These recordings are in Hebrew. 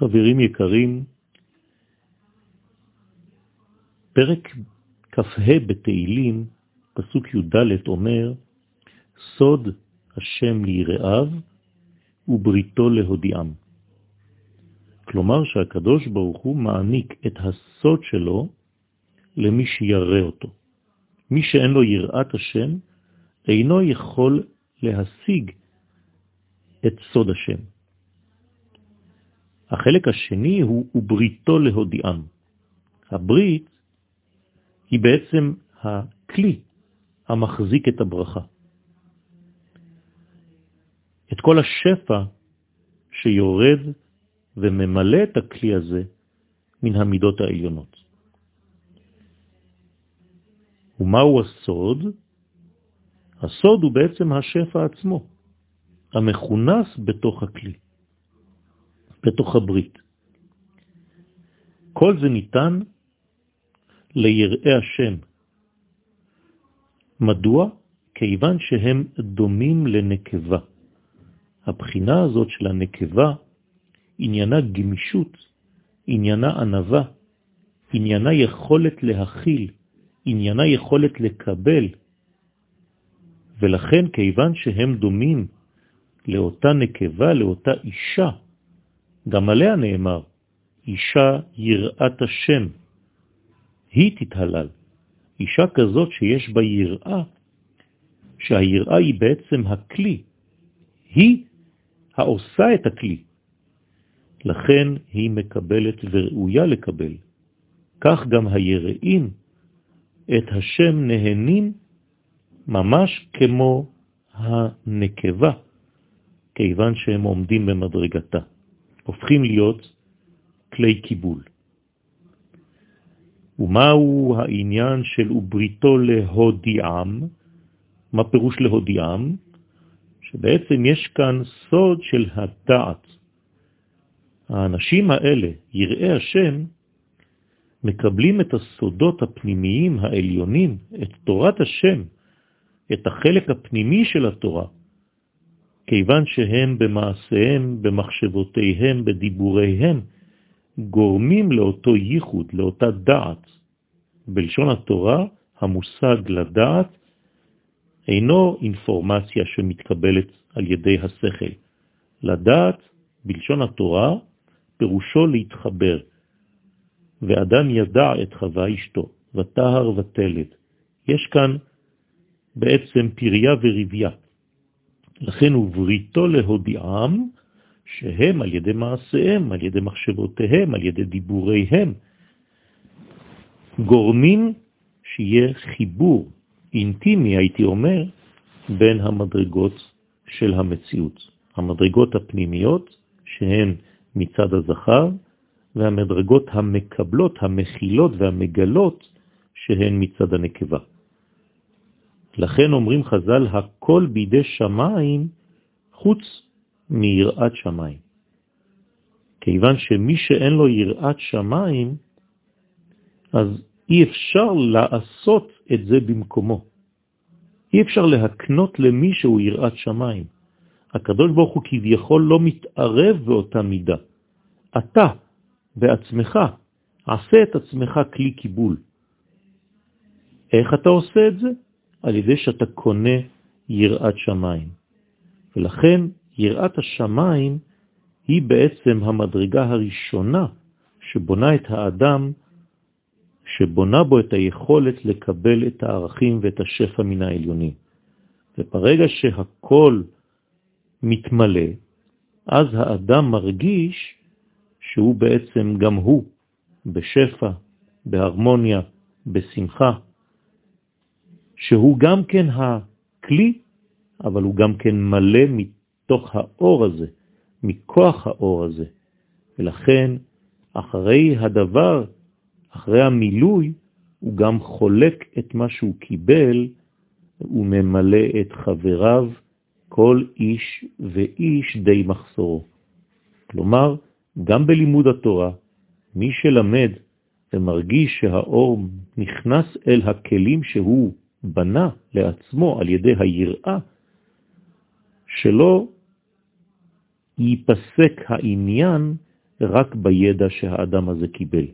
חברים יקרים, פרק כ"ה בתהילים, פסוק י"ד אומר, סוד השם ליראיו ובריתו להודיעם. כלומר שהקדוש ברוך הוא מעניק את הסוד שלו למי שירא אותו. מי שאין לו יראת השם, אינו יכול להשיג את סוד השם. החלק השני הוא ובריתו להודיעם. הברית היא בעצם הכלי המחזיק את הברכה. את כל השפע שיורד וממלא את הכלי הזה מן המידות העליונות. ומהו הסוד? הסוד הוא בעצם השפע עצמו, המכונס בתוך הכלי, בתוך הברית. כל זה ניתן ליראי השם. מדוע? כיוון שהם דומים לנקבה. הבחינה הזאת של הנקבה עניינה גמישות, עניינה ענבה, עניינה יכולת להכיל, עניינה יכולת לקבל. ולכן, כיוון שהם דומים לאותה נקבה, לאותה אישה, גם עליה נאמר, אישה יראת השם, היא תתהלל. אישה כזאת שיש בה יראה, שהיראה היא בעצם הכלי, היא העושה את הכלי. לכן היא מקבלת וראויה לקבל. כך גם היראים את השם נהנים ממש כמו הנקבה, כיוון שהם עומדים במדרגתה, הופכים להיות כלי קיבול. ומהו העניין של ובריתו להודיעם? מה פירוש להודיעם? שבעצם יש כאן סוד של הדעת. האנשים האלה, יראי השם, מקבלים את הסודות הפנימיים העליונים, את תורת השם, את החלק הפנימי של התורה, כיוון שהם במעשיהם, במחשבותיהם, בדיבוריהם, גורמים לאותו ייחוד, לאותה דעת. בלשון התורה, המושג לדעת אינו אינפורמציה שמתקבלת על ידי השכל. לדעת, בלשון התורה, פירושו להתחבר. ואדם ידע את חווה אשתו, ותהר ותלד. יש כאן בעצם פריה ורביה. לכן הוא בריתו להודיעם, שהם על ידי מעשיהם, על ידי מחשבותיהם, על ידי דיבוריהם, גורמים שיהיה חיבור אינטימי, הייתי אומר, בין המדרגות של המציאות. המדרגות הפנימיות, שהן מצד הזכר, והמדרגות המקבלות, המכילות והמגלות, שהן מצד הנקבה. לכן אומרים חז"ל, הכל בידי שמיים חוץ מיראת שמיים. כיוון שמי שאין לו יראת שמיים, אז אי אפשר לעשות את זה במקומו. אי אפשר להקנות למישהו יראת שמיים. הקדוש ברוך הוא כביכול לא מתערב באותה מידה. אתה בעצמך עשה את עצמך כלי קיבול. איך אתה עושה את זה? על ידי שאתה קונה יראת שמיים. ולכן יראת השמיים היא בעצם המדרגה הראשונה שבונה את האדם, שבונה בו את היכולת לקבל את הערכים ואת השפע מן העליונים. וברגע שהכל מתמלא, אז האדם מרגיש שהוא בעצם גם הוא בשפע, בהרמוניה, בשמחה, שהוא גם כן הכלי, אבל הוא גם כן מלא מתוך האור הזה, מכוח האור הזה. ולכן, אחרי הדבר, אחרי המילוי, הוא גם חולק את מה שהוא קיבל, הוא ממלא את חבריו, כל איש ואיש די מחסורו. כלומר, גם בלימוד התורה, מי שלמד ומרגיש שהאור נכנס אל הכלים שהוא בנה לעצמו על ידי היראה, שלא ייפסק העניין רק בידע שהאדם הזה קיבל,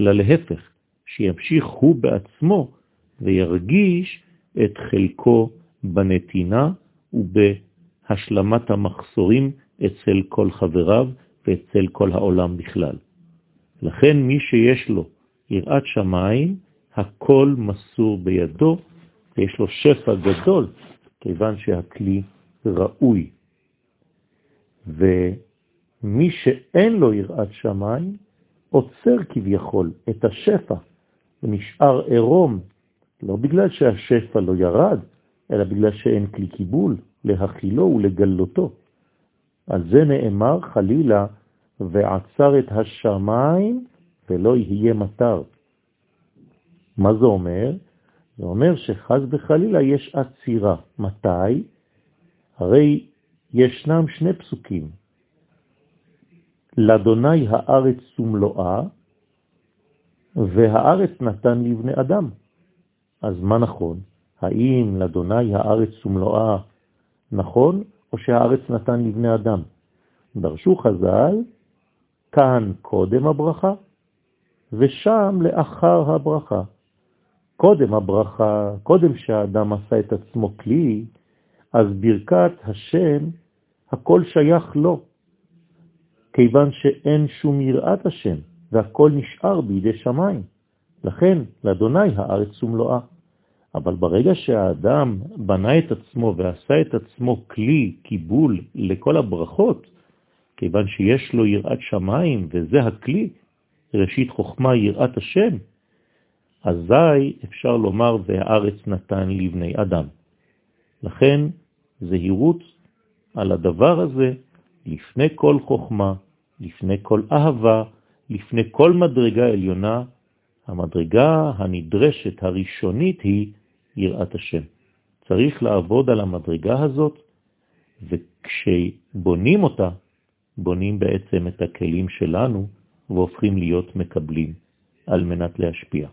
אלא להפך, שימשיך הוא בעצמו וירגיש את חלקו בנתינה ובהשלמת המחסורים אצל כל חבריו ואצל כל העולם בכלל. לכן מי שיש לו יראת שמיים, הכל מסור בידו, ויש לו שפע גדול, כיוון שהכלי ראוי. ומי שאין לו יראת שמיים, עוצר כביכול את השפע, ונשאר עירום, לא בגלל שהשפע לא ירד, אלא בגלל שאין כלי קיבול להכילו ולגלותו. על זה נאמר חלילה, ועצר את השמיים ולא יהיה מטר. מה זה אומר? זה אומר שחז וחלילה יש עצירה. מתי? הרי ישנם שני פסוקים. לאדוני הארץ ומלואה, והארץ נתן לבני אדם. אז מה נכון? האם לאדוני הארץ ומלואה נכון, או שהארץ נתן לבני אדם? דרשו חז"ל, כאן קודם הברכה, ושם לאחר הברכה. קודם הברכה, קודם שהאדם עשה את עצמו כלי, אז ברכת השם, הכל שייך לו, כיוון שאין שום יראת השם, והכל נשאר בידי שמיים. לכן, לאדוני הארץ ומלואה. אבל ברגע שהאדם בנה את עצמו ועשה את עצמו כלי קיבול לכל הברכות, כיוון שיש לו יראת שמיים, וזה הכלי, ראשית חוכמה יראת השם, אזי אפשר לומר והארץ נתן לבני אדם. לכן זהירות על הדבר הזה לפני כל חוכמה, לפני כל אהבה, לפני כל מדרגה עליונה, המדרגה הנדרשת הראשונית היא יראת השם. צריך לעבוד על המדרגה הזאת, וכשבונים אותה, בונים בעצם את הכלים שלנו והופכים להיות מקבלים על מנת להשפיע.